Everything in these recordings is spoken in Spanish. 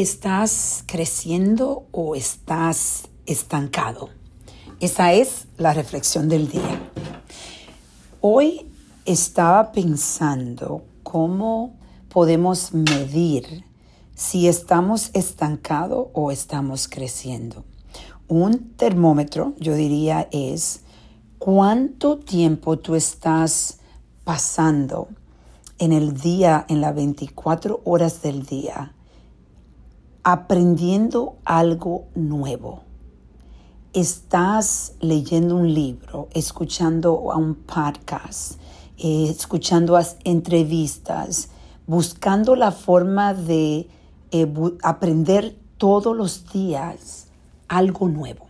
¿Estás creciendo o estás estancado? Esa es la reflexión del día. Hoy estaba pensando cómo podemos medir si estamos estancados o estamos creciendo. Un termómetro, yo diría, es cuánto tiempo tú estás pasando en el día, en las 24 horas del día, aprendiendo algo nuevo. Estás leyendo un libro, escuchando a un podcast, eh, escuchando entrevistas, buscando la forma de eh, aprender todos los días algo nuevo.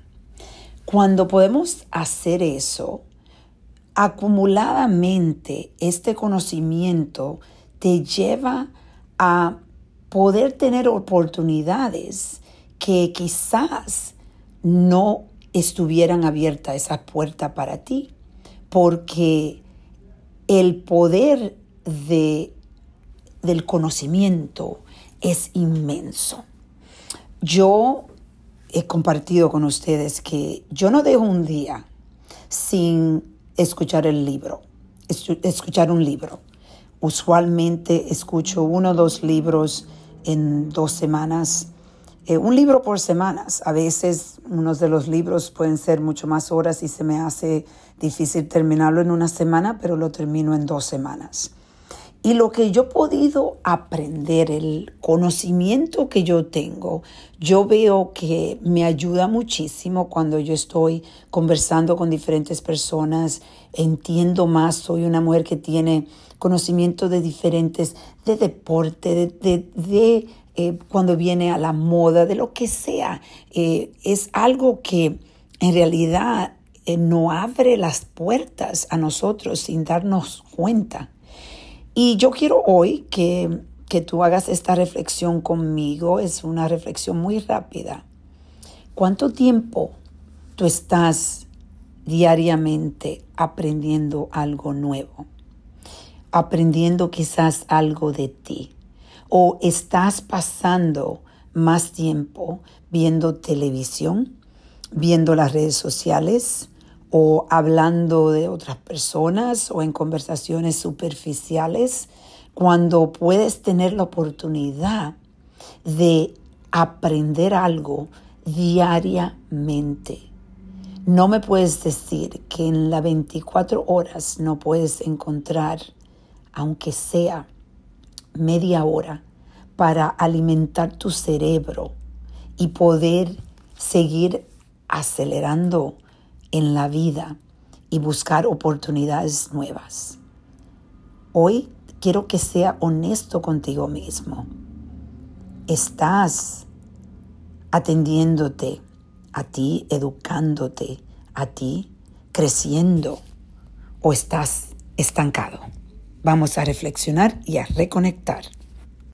Cuando podemos hacer eso, acumuladamente este conocimiento te lleva a poder tener oportunidades que quizás no estuvieran abiertas esa puerta para ti, porque el poder de, del conocimiento es inmenso. Yo he compartido con ustedes que yo no dejo un día sin escuchar el libro, escuchar un libro. Usualmente escucho uno o dos libros en dos semanas, eh, un libro por semanas. A veces unos de los libros pueden ser mucho más horas y se me hace difícil terminarlo en una semana, pero lo termino en dos semanas. Y lo que yo he podido aprender, el conocimiento que yo tengo, yo veo que me ayuda muchísimo cuando yo estoy conversando con diferentes personas, entiendo más, soy una mujer que tiene conocimiento de diferentes, de deporte, de, eh, cuando viene a la moda, de lo que sea. Eh, es algo que en realidad eh, no abre las puertas a nosotros sin darnos cuenta. Y yo quiero hoy que, que tú hagas esta reflexión conmigo. Es una reflexión muy rápida. ¿Cuánto tiempo tú estás diariamente aprendiendo algo nuevo? Aprendiendo quizás algo de ti. O estás pasando más tiempo viendo televisión, viendo las redes sociales, o hablando de otras personas o en conversaciones superficiales, cuando puedes tener la oportunidad de aprender algo diariamente. No me puedes decir que en las 24 horas no puedes encontrar, aunque sea media hora, para alimentar tu cerebro y poder seguir acelerando en la vida y buscar oportunidades nuevas. Hoy quiero que sea honesto contigo mismo. ¿Estás atendiéndote a ti, educándote a ti, creciendo o estás estancado? Vamos a reflexionar y a reconectar.